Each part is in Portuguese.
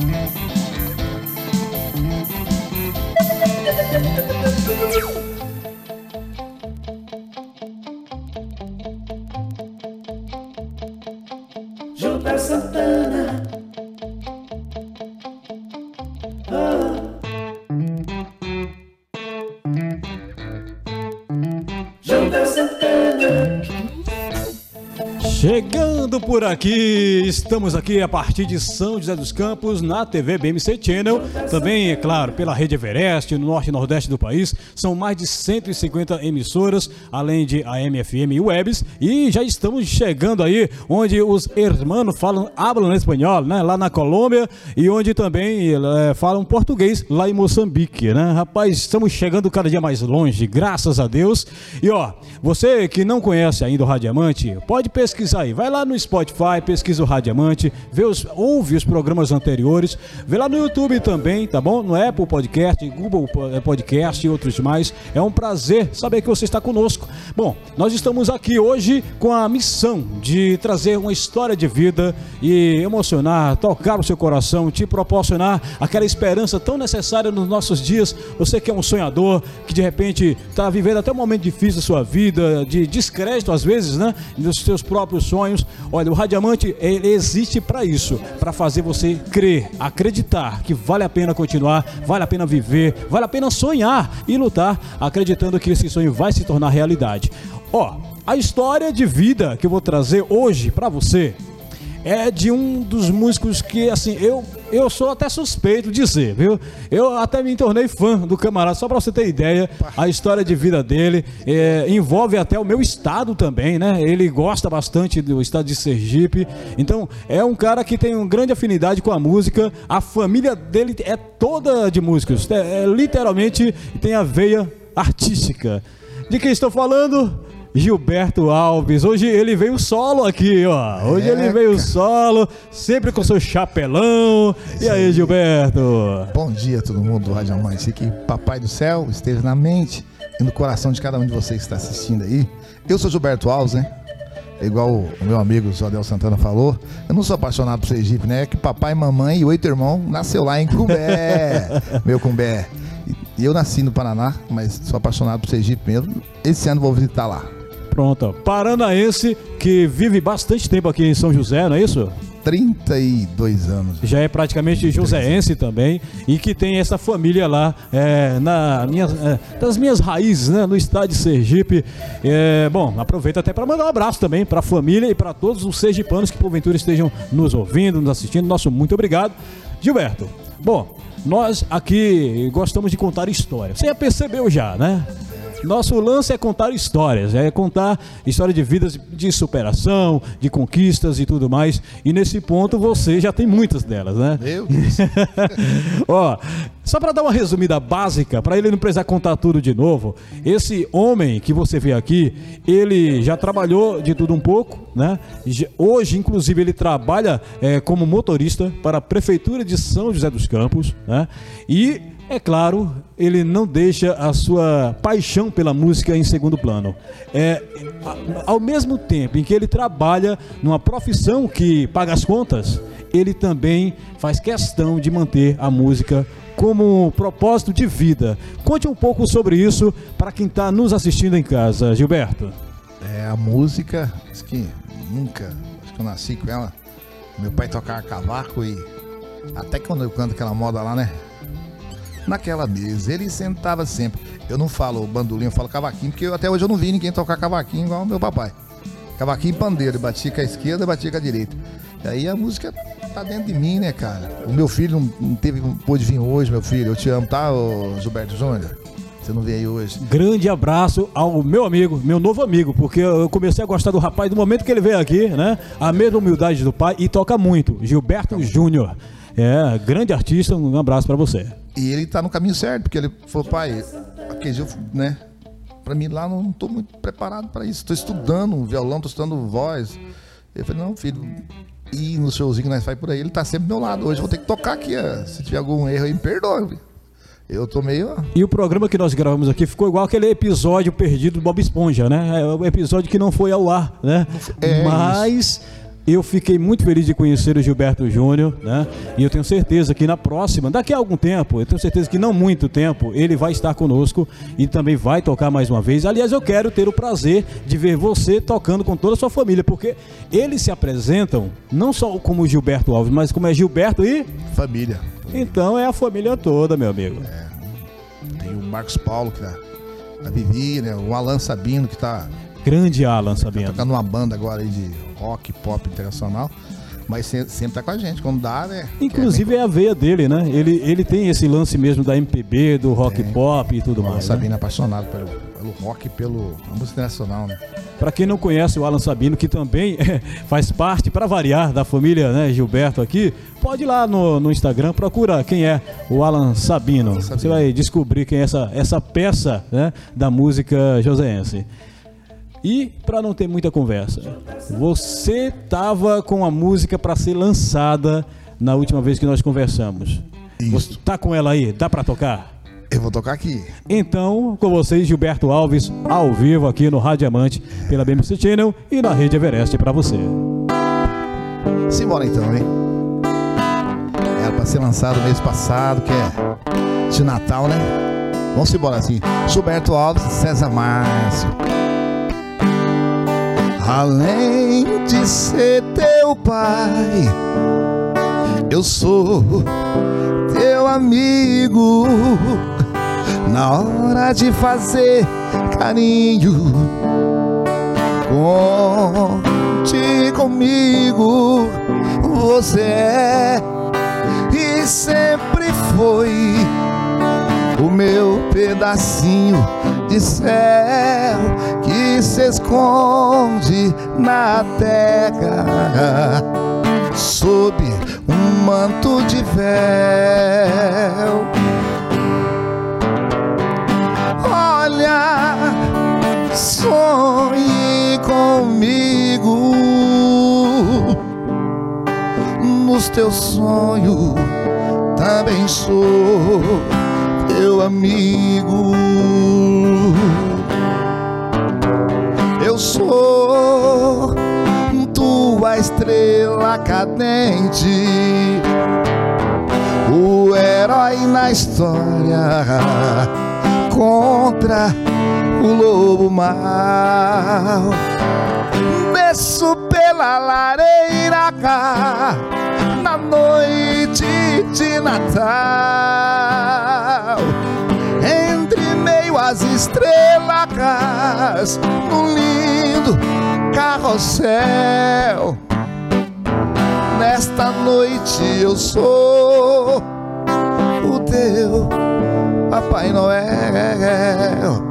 Música por aqui. Estamos aqui a partir de São José dos Campos na TV BMC Channel. Também, é claro, pela Rede Everest, no norte e nordeste do país. São mais de 150 emissoras, além de AM/FM e webs. E já estamos chegando aí onde os hermanos falam, hablam espanhol, né? Lá na Colômbia e onde também é, falam português lá em Moçambique, né? Rapaz, estamos chegando cada dia mais longe, graças a Deus. E ó, você que não conhece ainda o Radiamante, pode pesquisar aí. Vai lá no Spotify Spotify, pesquisa o Radiamante, vê os, ouve os programas anteriores, vê lá no YouTube também, tá bom? No Apple Podcast, Google Podcast e outros mais. É um prazer saber que você está conosco. Bom, nós estamos aqui hoje com a missão de trazer uma história de vida e emocionar, tocar o seu coração, te proporcionar aquela esperança tão necessária nos nossos dias. Você que é um sonhador, que de repente está vivendo até um momento difícil da sua vida, de descrédito às vezes, né? Dos seus próprios sonhos. Olha, o Radiamante ele existe para isso, para fazer você crer, acreditar que vale a pena continuar, vale a pena viver, vale a pena sonhar e lutar, acreditando que esse sonho vai se tornar realidade. Ó, a história de vida que eu vou trazer hoje para você é de um dos músicos que, assim, eu, eu sou até suspeito de dizer, viu? Eu até me tornei fã do camarada, só para você ter ideia, a história de vida dele é, envolve até o meu estado também, né? Ele gosta bastante do estado de Sergipe, então é um cara que tem uma grande afinidade com a música, a família dele é toda de músicos, é, é, literalmente tem a veia artística. De quem estou falando? Gilberto Alves. Hoje ele veio solo aqui, ó. Hoje é, ele veio cara. solo, sempre com seu chapelão. É e aí, Gilberto? Bom dia a todo mundo do Rádio Amanhecer. Que Papai do Céu esteja na mente e no coração de cada um de vocês que está assistindo aí. Eu sou Gilberto Alves, né? Igual o meu amigo Jodel Santana falou, eu não sou apaixonado por Sergipe, né? É que papai, mamãe e oito irmãos nasceu lá em Cumbé, meu Cumbé. E eu nasci no Paraná, mas sou apaixonado por Sergipe mesmo. Esse ano vou visitar lá. Pronto. Paranaense que vive bastante tempo aqui em São José, não é isso? 32 anos. Já é praticamente joséense também e que tem essa família lá é, na minha, é, das minhas raízes, né, no estado de Sergipe. É, bom, aproveito até para mandar um abraço também para a família e para todos os sergipanos que porventura estejam nos ouvindo, nos assistindo. Nosso muito obrigado. Gilberto, bom, nós aqui gostamos de contar história. Você já percebeu já, né? Nosso lance é contar histórias, é contar história de vidas de superação, de conquistas e tudo mais. E nesse ponto você já tem muitas delas, né? Meu Deus. Ó, só para dar uma resumida básica, para ele não precisar contar tudo de novo, esse homem que você vê aqui, ele já trabalhou de tudo um pouco, né? Hoje, inclusive, ele trabalha é, como motorista para a Prefeitura de São José dos Campos, né? E é claro, ele não deixa a sua paixão pela música em segundo plano. É, ao mesmo tempo em que ele trabalha numa profissão que paga as contas, ele também faz questão de manter a música como propósito de vida. Conte um pouco sobre isso para quem está nos assistindo em casa, Gilberto. É, a música, acho que nunca, acho que eu nasci com ela. Meu pai tocava cavaco e até quando eu canto aquela moda lá, né? Naquela mesa. Ele sentava sempre. Eu não falo bandolim, eu falo cavaquinho, porque eu, até hoje eu não vi ninguém tocar cavaquinho igual o meu papai. Cavaquinho e pandeiro, batia com a esquerda, batia com a direita. E aí a música tá dentro de mim, né, cara? O meu filho não, teve, não pôde vir hoje, meu filho. Eu te amo, tá, ô Gilberto Júnior? Você não veio hoje. Grande abraço ao meu amigo, meu novo amigo, porque eu comecei a gostar do rapaz do momento que ele veio aqui, né? A mesma humildade do pai e toca muito. Gilberto Júnior. É, grande artista, um abraço para você. E ele tá no caminho certo, porque ele falou, pai, aquele dia, né? Pra mim lá não tô muito preparado para isso. Tô estudando violão, tô estudando voz. Eu falei, não, filho, e no showzinho que nós faz por aí, ele tá sempre do meu lado. Hoje vou ter que tocar aqui, ó. se tiver algum erro aí, me perdoe. Eu tô meio. E o programa que nós gravamos aqui ficou igual aquele episódio perdido do Bob Esponja, né? É o episódio que não foi ao ar, né? É Mas. Isso eu fiquei muito feliz de conhecer o Gilberto Júnior, né? E eu tenho certeza que na próxima, daqui a algum tempo, eu tenho certeza que não muito tempo, ele vai estar conosco e também vai tocar mais uma vez. Aliás, eu quero ter o prazer de ver você tocando com toda a sua família, porque eles se apresentam não só como Gilberto Alves, mas como é Gilberto e família. Então é a família toda, meu amigo. É. Tem o Marcos Paulo que tá, a Vivi, né? O Alan Sabino que tá Grande Alan Sabino. Tá tocando uma banda agora aí de rock, pop internacional. Mas sempre tá com a gente, quando dá, né? Inclusive é, é a veia dele, né? Ele, ele tem esse lance mesmo da MPB, do rock tem. pop e tudo Alan mais. Sabino né? é apaixonado pelo, pelo rock e pelo música nacional, né? Para quem não conhece o Alan Sabino, que também faz parte, para variar, da família né, Gilberto aqui, pode ir lá no, no Instagram, procura quem é o Alan Sabino. Sabino. Você vai descobrir quem é essa, essa peça né, da música joseense. E para não ter muita conversa, você tava com a música para ser lançada na última vez que nós conversamos. Isso. Você tá com ela aí? Dá para tocar? Eu vou tocar aqui. Então, com vocês, Gilberto Alves, ao vivo aqui no Rádio Amante, pela BMC Channel e na Rede Everest para você. Simbora então, hein? Era para ser lançado mês passado, que é de Natal, né? Vamos embora assim. Gilberto Alves, César Márcio. Além de ser teu pai, eu sou teu amigo. Na hora de fazer carinho, conte comigo. Você é e sempre foi o meu pedacinho de céu se esconde na terra sob um manto de véu. Olha, sonhe comigo nos teus sonhos também sou teu amigo. Sou tua estrela cadente, o herói na história contra o lobo mau. Desço pela lareira na noite de Natal às estrelas, num lindo carrossel. Nesta noite eu sou o teu Papai Noel.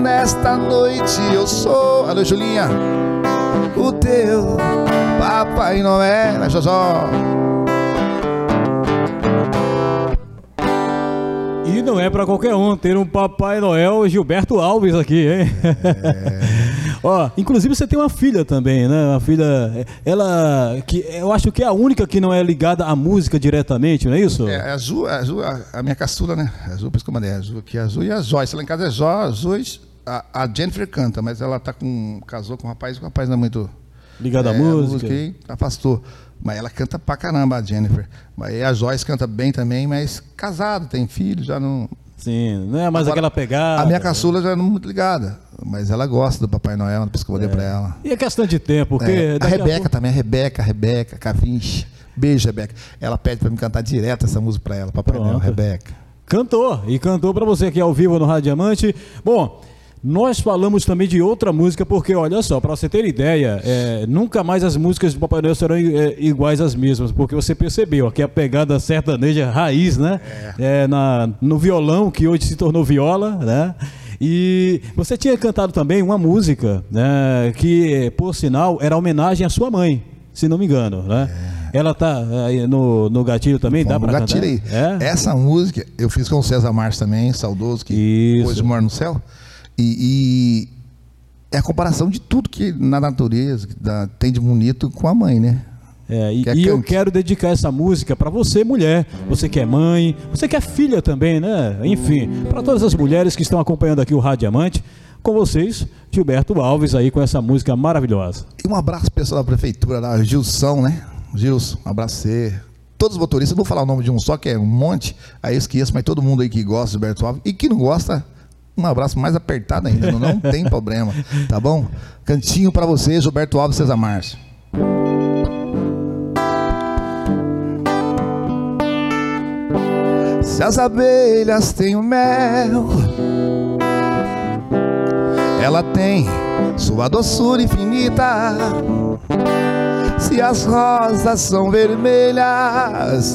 Nesta noite eu sou, alô Julinha, o teu Papai Noel, Josó. E não é para qualquer um ter um Papai Noel Gilberto Alves aqui, hein? É. Ó, inclusive você tem uma filha também, né? Uma filha, ela que eu acho que é a única que não é ligada à música diretamente, não é isso? É, a Azul, a, Azul, a, minha caçula, né? A Azul, por isso que eu mandei, a Azul aqui, a Azul e a Joyce. Lá em casa é Jó, Joyce, a, a, Jennifer canta, mas ela tá com casou com um rapaz, e o rapaz não é muito ligado é, à música. música afastou. Mas ela canta pra caramba, a Jennifer. Mas a Joyce canta bem também, mas casado, tem filho, já não. Sim, não é mais Agora, aquela pegada. A minha caçula já não é muito ligada, mas ela gosta do Papai Noel, por isso que eu é. pra ela. E a questão de tempo, porque. É. A Rebeca a... também, a Rebeca, a Rebeca, Cavinche. Beijo, Rebeca. Ela pede pra me cantar direto essa música pra ela, Papai Pronto. Noel, Rebeca. Cantou, e cantou para você aqui ao vivo no Rádio Diamante. Bom, nós falamos também de outra música, porque olha só, para você ter ideia, é, nunca mais as músicas do Papai Noel serão é, iguais às mesmas, porque você percebeu aqui a pegada sertaneja raiz, né? É. é. na, no violão, que hoje se tornou viola, né? E você tinha cantado também uma música, né, que, por sinal, era homenagem à sua mãe, se não me engano, né? É. Ela tá aí no, no gatilho também, Bom, dá para cantar? Gatilho aí. É? Essa música eu fiz com o César Marques também, saudoso, que Isso. hoje mora no céu. E, e, é a comparação de tudo que na natureza dá, tem de bonito com a mãe, né? É, e, e eu quero dedicar essa música para você, mulher, você que é mãe, você que é filha também, né? Enfim, para todas as mulheres que estão acompanhando aqui o Rádio Diamante, com vocês, Gilberto Alves aí com essa música maravilhosa. E um abraço pessoal da prefeitura, da Gilson, né? Gilson, um abraço você. Todos os motoristas, não vou falar o nome de um só, que é um monte, aí eu esqueço, mas todo mundo aí que gosta de Gilberto Alves e que não gosta, um abraço mais apertado ainda, não, tem problema, tá bom? Cantinho para você, Gilberto Alves César Márcio. Se as abelhas têm o mel, ela tem sua doçura infinita. Se as rosas são vermelhas,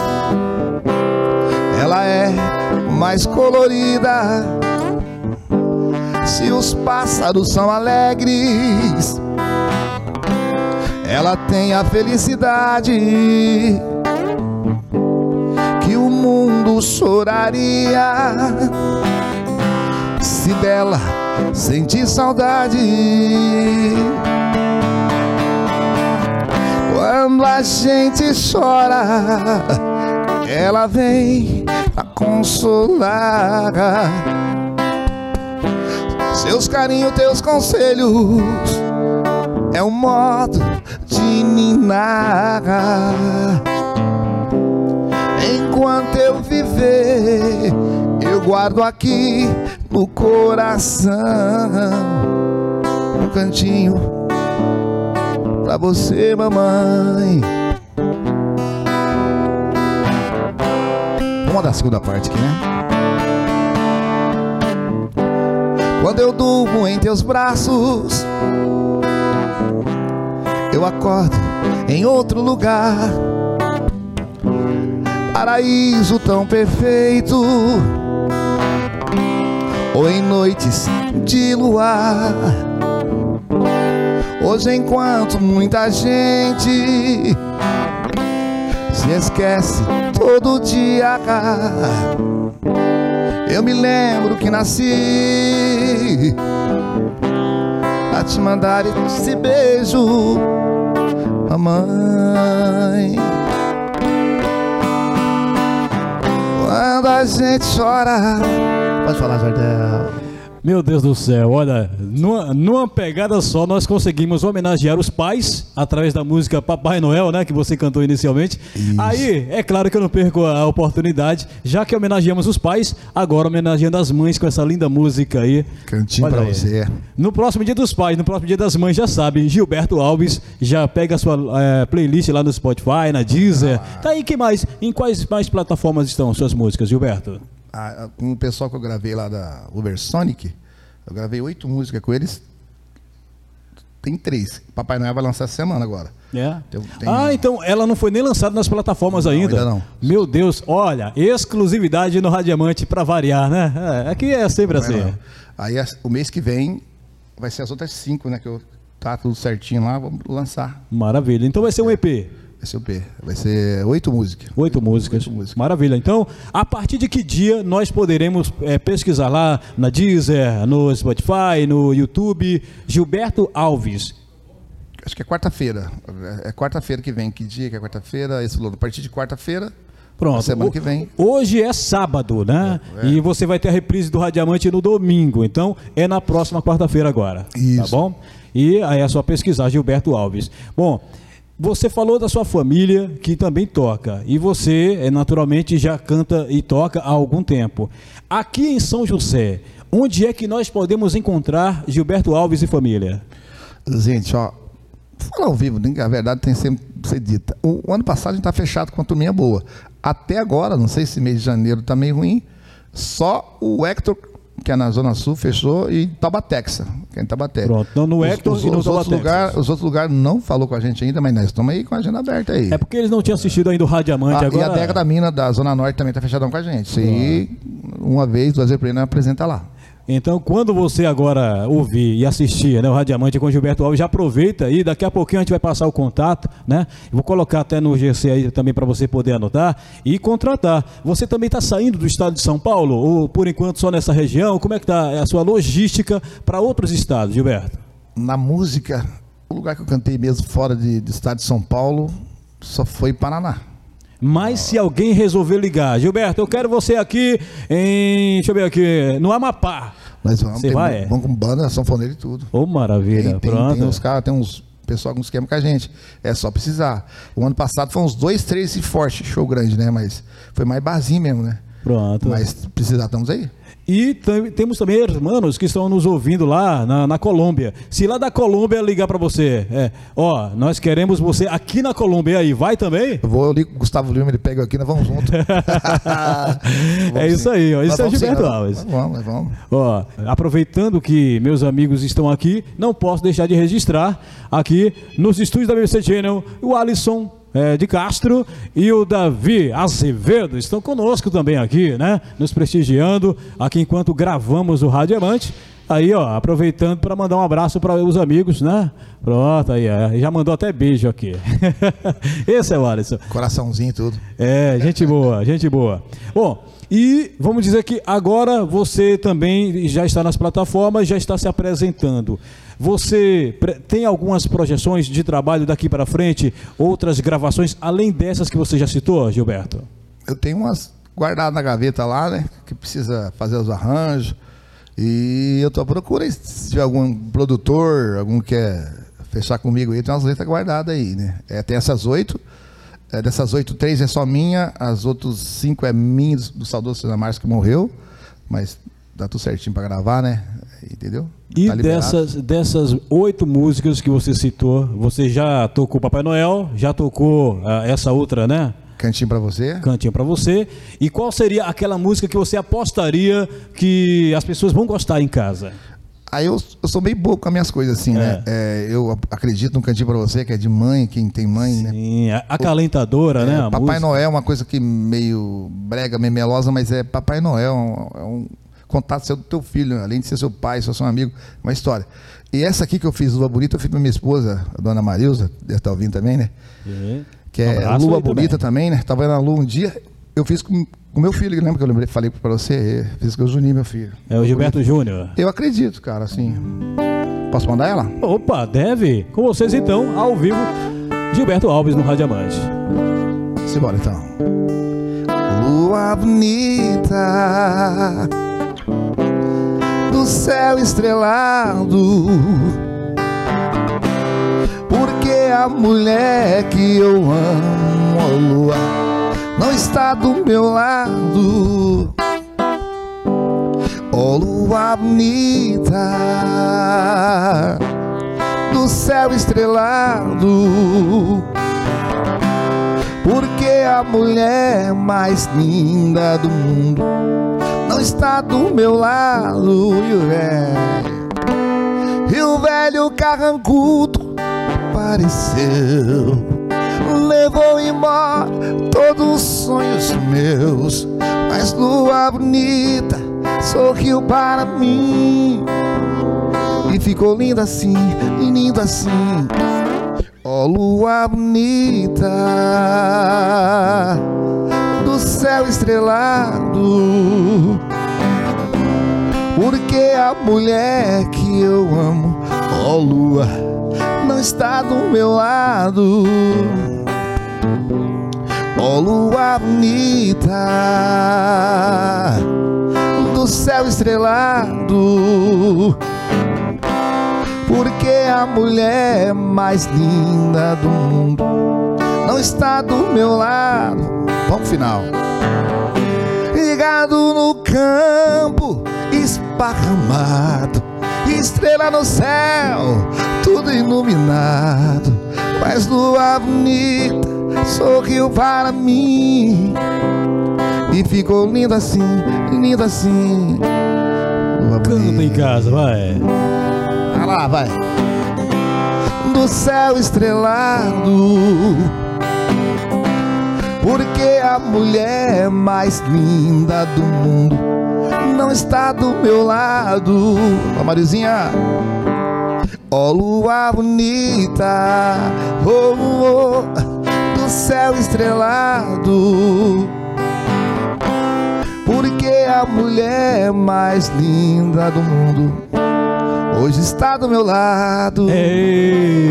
ela é mais colorida. Se os pássaros são alegres, ela tem a felicidade mundo choraria se dela sentir saudade. Quando a gente chora, ela vem pra consolar. Seus carinhos, teus conselhos é um modo de ninar enquanto eu viver, eu guardo aqui no coração um cantinho pra você, mamãe. Vamos dar a segunda parte aqui, né? Quando eu durmo em teus braços, eu acordo em outro lugar paraíso tão perfeito, ou em noites de luar. Hoje, enquanto muita gente se esquece todo dia, eu me lembro que nasci a te mandar esse beijo, mamãe. Quando a gente chora. Pode falar, Jardel. Meu Deus do céu, olha, numa, numa, pegada só nós conseguimos homenagear os pais através da música Papai Noel, né, que você cantou inicialmente. Isso. Aí, é claro que eu não perco a oportunidade, já que homenageamos os pais, agora homenageando as mães com essa linda música aí. Cantinho olha pra aí. você. No próximo dia dos pais, no próximo dia das mães, já sabe, Gilberto Alves já pega a sua é, playlist lá no Spotify, na Deezer. Ah. Tá aí, que mais? Em quais mais plataformas estão suas músicas, Gilberto? Com o pessoal que eu gravei lá da Ubersonic, eu gravei oito músicas com eles. Tem três. Papai Noel vai lançar essa semana agora. É. Tem, tem... Ah, então ela não foi nem lançada nas plataformas não, ainda. Ainda não. Meu Deus, olha, exclusividade no Radiamante para variar, né? É, aqui é sempre não assim. É Aí o mês que vem vai ser as outras cinco, né? Que eu tá tudo certinho lá, vamos lançar. Maravilha. Então vai ser um EP. SUP. Vai ser oito músicas. Oito músicas. Oito músicas. Maravilha. Então, a partir de que dia nós poderemos é, pesquisar lá na Deezer, no Spotify, no YouTube, Gilberto Alves? Acho que é quarta-feira. É quarta-feira que vem. Que dia que é quarta-feira? Esse A partir de quarta-feira. Pronto. Semana que vem. Hoje é sábado, né? É, é. E você vai ter a reprise do Radiamante no domingo. Então, é na próxima quarta-feira agora. Tá Isso. Tá bom? E aí é só pesquisar Gilberto Alves. Bom, você falou da sua família que também toca e você, é, naturalmente, já canta e toca há algum tempo. Aqui em São José, onde é que nós podemos encontrar Gilberto Alves e família? Gente, ó, falar ao vivo, a verdade tem sempre que ser dita. O, o ano passado a gente está fechado com a turminha boa. Até agora, não sei se mês de janeiro está meio ruim, Só o Hector, que é na Zona Sul, fechou, e Tabatexa, que é em Tabaté. Pronto, então no Hector os, e no os outros Tabatexa. lugares Os outros lugares não falou com a gente ainda, mas nós estamos aí com a agenda aberta aí. É porque eles não tinham assistido ainda o Radiamante Ah, agora. E a Deca da Mina da Zona Norte também tá fechadão com a gente. Isso aí, uma vez, duas vezes por ano, apresenta lá. Então, quando você agora ouvir e assistir né, o Radiamante com Gilberto Alves, já aproveita aí, daqui a pouquinho a gente vai passar o contato, né? Vou colocar até no GC aí também para você poder anotar e contratar. Você também está saindo do estado de São Paulo ou por enquanto só nessa região? Como é que está a sua logística para outros estados, Gilberto? Na música, o lugar que eu cantei mesmo fora de, do estado de São Paulo só foi Paraná. Mas se alguém resolver ligar, Gilberto, eu quero você aqui em, deixa eu ver aqui, no Amapá. Nós vamos, Você tem- vai, é? vamos com banda, sanfoneira e tudo. Ô, maravilha, Tem, tem, pronto. tem uns caras, tem uns pessoal com esquema com a gente. É só precisar. O ano passado foi uns dois, três e forte, show grande, né? Mas foi mais barzinho mesmo, né? Pronto. Mas precisar, estamos aí. E temos também irmãos que estão nos ouvindo lá na, na Colômbia. Se lá da Colômbia ligar para você, é, ó, nós queremos você aqui na Colômbia, e aí, vai também? Eu vou ali com o Gustavo Lima, ele pega aqui, nós vamos junto. É isso aí, ó, isso é Gilberto Alves. Vamos, nós vamos. Ó, aproveitando que meus amigos estão aqui, não posso deixar de registrar aqui nos estúdios da BBC Channel o Alisson eh, de Castro e o Davi Azevedo estão conosco também aqui, né? Nos prestigiando aqui enquanto gravamos o Radiamante. Aí, ó, aproveitando para mandar um abraço para os amigos, né? Pronto, aí, é, já mandou até beijo aqui. Esse é o Alisson. Coraçãozinho e tudo. É, gente boa, gente boa. Bom, e vamos dizer que agora você também já está nas plataformas, já está se apresentando. Você tem algumas projeções de trabalho daqui para frente, outras gravações, além dessas que você já citou, Gilberto? Eu tenho umas guardadas na gaveta lá, né? Que precisa fazer os arranjos. E eu tô à procura se tiver algum produtor, algum que quer fechar comigo aí, tem umas letras guardadas aí, né? É, tem essas oito. É, dessas oito, três é só minha, as outras cinco é minha, do, do saudoso César Marques que morreu. Mas dá tudo certinho pra gravar, né? Entendeu? E Tá dessas, dessas oito músicas que você citou, você já tocou Papai Noel, já tocou ah, essa outra, né? Cantinho pra você. cantinho pra você. E qual seria aquela música que você apostaria que as pessoas vão gostar em casa? Aí eu, eu sou meio bobo com as minhas coisas, assim, né? É, eu ap- acredito no cantinho pra você, que é de mãe, quem tem mãe, né? Sim, a- acalentadora, né? É, a Papai música. Noel é uma coisa que meio brega, meio melosa, mas é Papai Noel, é é um contato seu do teu filho, além de ser seu pai, ser seu amigo, uma história. E essa aqui que eu fiz, Lua Bonita, eu fiz pra minha esposa, a dona Marilza, deve estar ouvindo também, né? É. Que Um é abraço Lua aí também. Bonita também, né? Tava na Lua um dia, eu fiz com o meu filho, lembra que eu lembrei, falei pra você? Fiz com o Juninho, meu filho. É o Gilberto Júnior. Eu acredito, cara, assim. Posso mandar ela? Opa, deve. Com vocês então, ao vivo, Gilberto Alves no Radiamante. Simbora então. Lua bonita do céu estrelado. Porque a mulher que eu amo, ó lua, não está do meu lado. Ó lua bonita do céu estrelado. Porque a mulher mais linda do mundo não está do meu lado. E o velho, e o velho carrancudo apareceu. Levou embora todos os sonhos meus. Mas lua bonita sorriu para mim. E ficou linda assim, lindo assim. Ó lua bonita céu estrelado, porque a mulher que eu amo, ó lua, não está do meu lado. Ó lua bonita do céu estrelado porque a mulher mais linda do mundo não está do meu lado. Vamos final. Ligado no campo, esparramado, estrela no céu, tudo iluminado. Mas lua bonita sorriu para mim E ficou lindo assim, lindo assim. Canta em casa, vai. Vai lá, vai. Do céu estrelado. Porque a mulher mais linda do mundo não está do meu lado. Ó, Marizinha. Ó, lua bonita. Oh, oh, do céu estrelado porque a mulher mais linda do mundo hoje está do meu lado. Ei,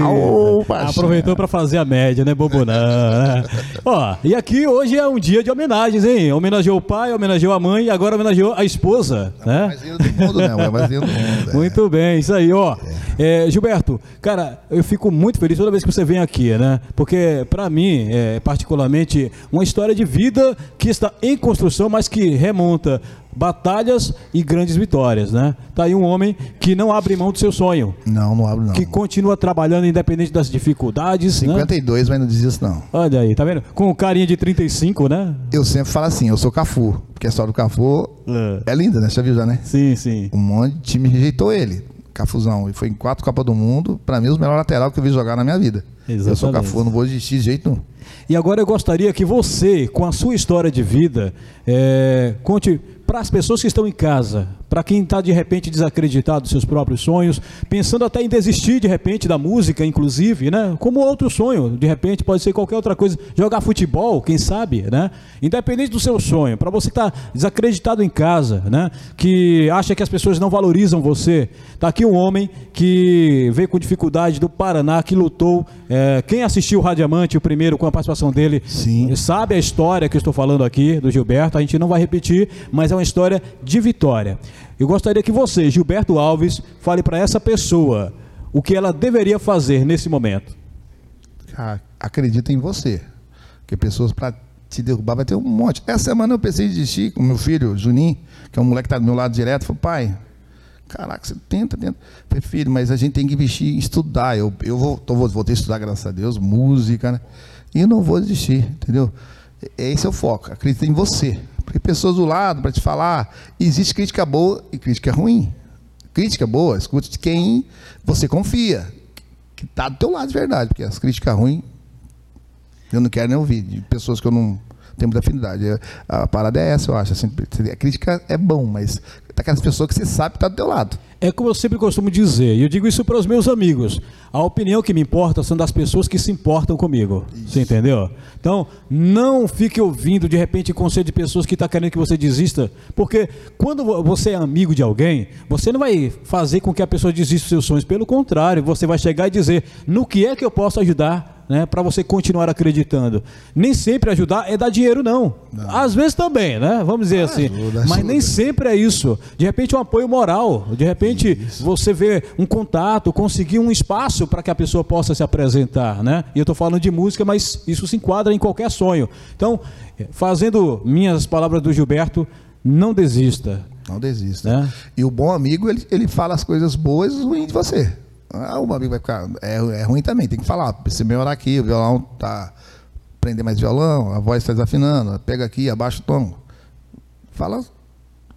aproveitou para fazer a média, né, bobo não, né? Ó, e aqui hoje é um dia de homenagens, hein? Homenageou o pai, homenageou a mãe e agora homenageou a esposa, é né? Mais do mundo, né? É mais do mundo. É. Muito bem, isso aí, ó. É. É, Gilberto, cara, eu fico muito feliz toda vez que você vem aqui, né? Porque para mim, é particularmente uma história de vida que está em construção, mas que remonta batalhas e grandes vitórias, né? Tá aí um homem que não abre mão do seu sonho. Não, não abre não. Que continua trabalhando independente das dificuldades, 52, né? mas não diz isso não. Olha aí, tá vendo? Com carinha de 35, né? Eu sempre falo assim, eu sou Cafu, porque a história do Cafu é, é linda, né? Você já viu já, né? Sim, sim. Um monte de time rejeitou ele. Cafuzão, e foi em quatro Copas do Mundo, para mim, os melhores lateral que eu vi jogar na minha vida. Exatamente. Eu sou Cafu, não vou desistir de jeito nenhum. E agora eu gostaria que você, com a sua história de vida, é, conte para as pessoas que estão em casa, para quem está de repente desacreditado dos seus próprios sonhos, pensando até em desistir de repente da música, inclusive, né? Como outro sonho, de repente pode ser qualquer outra coisa, jogar futebol, quem sabe, né? Independente do seu sonho, para você que está desacreditado em casa, né? Que acha que as pessoas não valorizam você, tá aqui um homem que veio com dificuldade do Paraná, que lutou. É, quem assistiu o Radiamante, o primeiro, com a participação dele, Sim. sabe a história que eu estou falando aqui do Gilberto. A gente não vai repetir, mas é uma história de vitória. Eu gostaria que você, Gilberto Alves, fale para essa pessoa o que ela deveria fazer nesse momento. Acredita em você. Porque pessoas para te derrubar vai ter um monte. Essa semana eu pensei em desistir com meu filho, Juninho, que é um moleque que está do meu lado direto. Falei, pai, caraca, você tenta, tenta. Falei, filho, mas a gente tem que investir em estudar. Eu, eu vou, tô, vou, estudar, graças a Deus, música, né? E eu não vou desistir, entendeu? Esse é o foco. Acredita em você. Porque pessoas do lado para te falar, existe crítica boa e crítica ruim. Crítica boa, escute de quem você confia, que está do teu lado de verdade, porque as críticas ruins eu não quero nem ouvir, de pessoas que eu não tenho muita afinidade. A parada é essa, eu acho. Assim, a crítica é bom, mas daquelas pessoas que você sabe que está do teu lado. É como eu sempre costumo dizer, e eu digo isso para os meus amigos. A opinião que me importa são das pessoas que se importam comigo. Isso. Você entendeu? Então, não fique ouvindo de repente conselho de pessoas que estão tá querendo que você desista, porque quando você é amigo de alguém, você não vai fazer com que a pessoa desista dos seus sonhos. Pelo contrário, você vai chegar e dizer: no que é que eu posso ajudar? Né, para você continuar acreditando. Nem sempre ajudar é dar dinheiro, não. não. Às vezes também, né? Vamos dizer ah, assim. Ajuda, Mas nem sempre é isso. De repente, um apoio moral. De repente, isso. você vê um contato, conseguir um espaço para que a pessoa possa se apresentar, né? E eu estou falando de música, mas isso se enquadra em qualquer sonho. Então, fazendo minhas palavras do Gilberto, não desista. Não desista. Né? E o bom amigo, ele, ele fala as coisas boas e ruins de você. Ah, o amigo vai ficar. É, é ruim também, tem que falar. Precisa melhorar aqui, o violão tá. Prender mais violão, a voz está desafinando, pega aqui, abaixa o tom. Fala o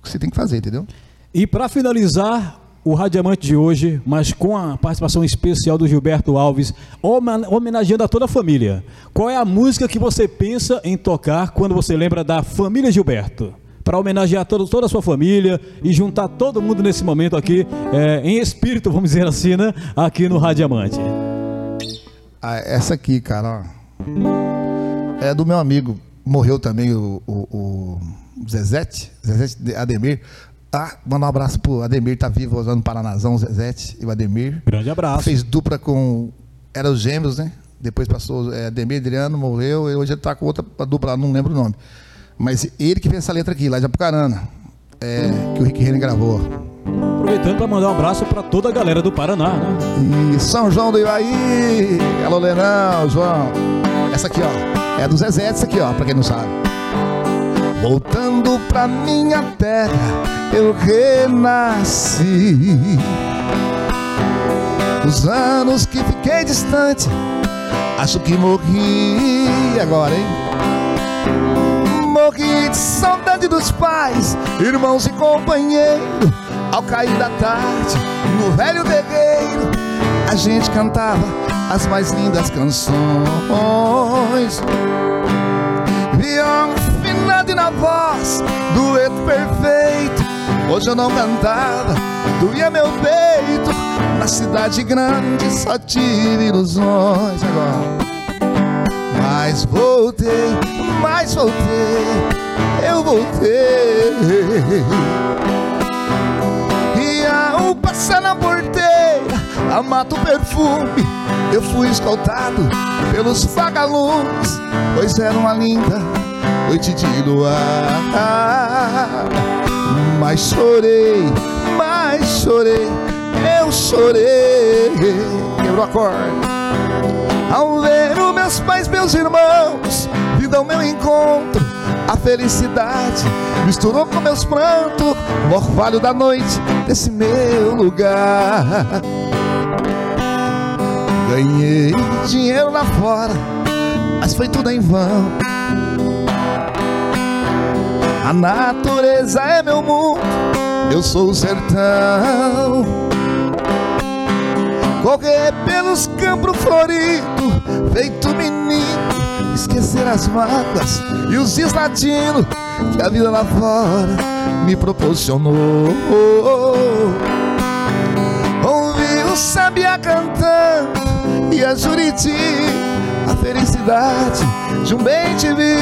que você tem que fazer, entendeu? E para finalizar, o Radiamante de hoje, mas com a participação especial do Gilberto Alves, homenageando a toda a família. Qual é a música que você pensa em tocar quando você lembra da família Gilberto? Para homenagear todo, toda a sua família e juntar todo mundo nesse momento aqui, é, em espírito, vamos dizer assim, né? Aqui no Radiamante. Ah, essa aqui, cara, ó, é do meu amigo, morreu também o, o, o Zezete, Zezete Ademir. Ah, manda um abraço pro Ademir, tá vivo usando Paranazão, Zezete e o Ademir. Grande abraço. Fez dupla com. Era os gêmeos, né? Depois passou é, Ademir Adriano, morreu, e hoje ele tá com outra dupla, não lembro o nome. Mas ele que fez essa letra aqui, lá de Apucarana, é, que o Rick Renner gravou. Aproveitando para mandar um abraço para toda a galera do Paraná, né? E São João do Ivaí, alô Lenão, João. Essa aqui, ó, é do Zezé, essa aqui, ó, para quem não sabe. Voltando pra minha terra, eu renasci. Os anos que fiquei distante, acho que morri agora, hein? De saudade dos pais, irmãos e companheiro. Ao cair da tarde, no velho terreiro, a gente cantava as mais lindas canções. Viola afinado e na voz, dueto perfeito. Hoje eu não cantava, doía meu peito. Na cidade grande só tive ilusões agora. Mas voltei, mas voltei, eu voltei. E ao passar na porteira, a mato perfume, eu fui escoltado pelos vagalumes, pois era uma linda noite de luar. Mas chorei, mas chorei, eu chorei. Quebrou a corda. Ao ver meus pais, meus irmãos, vindo ao meu encontro, a felicidade misturou com meus prantos, no orvalho da noite desse meu lugar. Ganhei dinheiro lá fora, mas foi tudo em vão. A natureza é meu mundo, eu sou o sertão. Correr pelos campos floridos, feito menino, esquecer as mágoas e os dias latinos que a vida lá fora me proporcionou. Ouvi o sabia cantando e a Juriti, a felicidade de um bem te vi,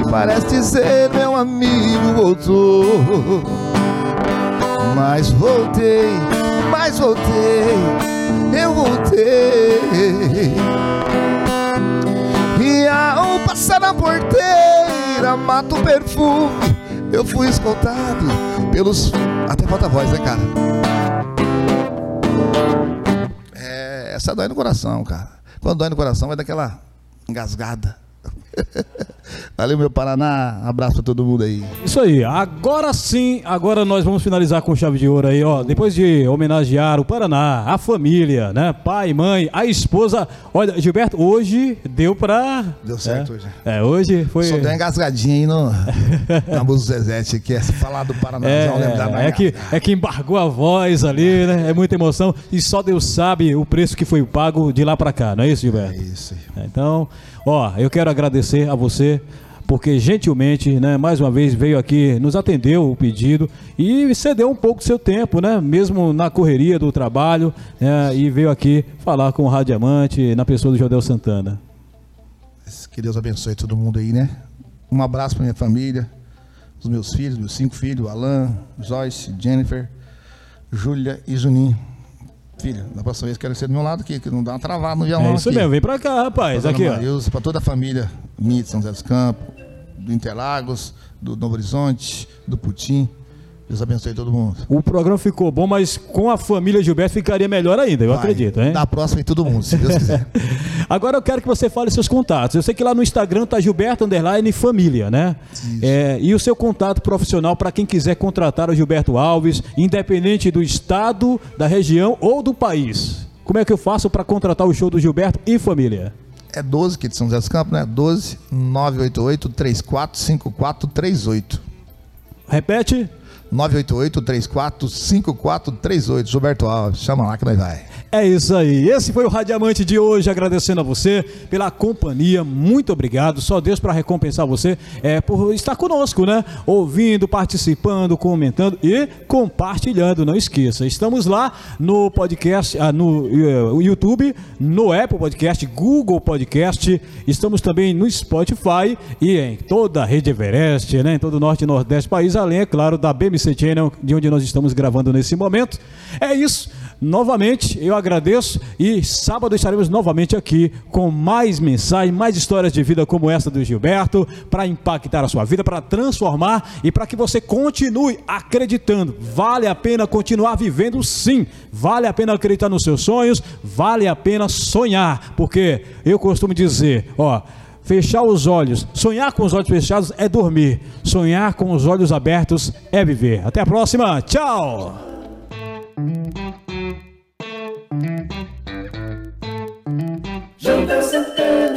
que parece dizer meu amigo voltou. Mas voltei, mas voltei, eu voltei. E ao passar na porteira, mato perfume, eu fui escoltado pelos. Até falta voz, né, cara? É, essa dói no coração, cara. Quando dói no coração, vai daquela engasgada. Valeu, meu Paraná. Abraço pra todo mundo aí. Isso aí, agora sim, agora nós vamos finalizar com chave de ouro aí, ó. Depois de homenagear o Paraná, a família, né? Pai, mãe, a esposa. Olha, Gilberto, hoje deu pra. Deu certo é, hoje. É, hoje foi. Só deu uma engasgadinha aí no, na música do Zezete, que é falar do Paraná. É, não lembrar da é, que, é que embargou a voz ali, né? É muita emoção. E só Deus sabe o preço que foi pago de lá pra cá, não é isso, Gilberto? É isso. Então, ó, eu quero agradecer a você porque gentilmente, né, mais uma vez veio aqui, nos atendeu o pedido e cedeu um pouco do seu tempo, né, mesmo na correria do trabalho, né, e veio aqui falar com o Radiamante na pessoa do Jodel Santana. Que Deus abençoe todo mundo aí, né? Um abraço pra minha família, os meus filhos, meus cinco filhos, Alan, Joyce, Jennifer, Júlia e Juninho. Filho, da próxima vez quero ser do meu lado aqui, que não dá uma travada no violão É isso aqui. mesmo, vem pra cá, rapaz, Pra aqui, Dona ó. Pra toda a família minha de São José dos Campos, do Interlagos, do Novo Horizonte, do Putim. Deus abençoe todo mundo. O programa ficou bom, mas com a família Gilberto ficaria melhor ainda, eu Vai, acredito, hein? Da próxima em todo mundo, se Deus quiser. Agora eu quero que você fale seus contatos. Eu sei que lá no Instagram tá Gilberto Underline Família, né? É, e o seu contato profissional para quem quiser contratar o Gilberto Alves, independente do estado, da região ou do país. Como é que eu faço para contratar o show do Gilberto e família? É 12, que é de São José dos Campos, né? 12 988 345438. Repete. 988 345438. Gilberto Alves, chama lá que nós vai. É isso aí. Esse foi o Radiamante de hoje, agradecendo a você pela companhia. Muito obrigado. Só Deus para recompensar você é por estar conosco, né? Ouvindo, participando, comentando e compartilhando. Não esqueça. Estamos lá no podcast, ah, no eh, YouTube, no Apple Podcast, Google Podcast. Estamos também no Spotify e em toda a rede Everest, né? Em todo o norte e nordeste do país, além, é claro, da BMC Channel, de onde nós estamos gravando nesse momento. É isso. Novamente, eu agradeço e sábado estaremos novamente aqui com mais mensagens, mais histórias de vida como essa do Gilberto, para impactar a sua vida, para transformar e para que você continue acreditando. Vale a pena continuar vivendo sim, vale a pena acreditar nos seus sonhos, vale a pena sonhar, porque eu costumo dizer, ó, Fechar os olhos, sonhar com os olhos fechados é dormir, sonhar com os olhos abertos é viver. Até a próxima, tchau! Santana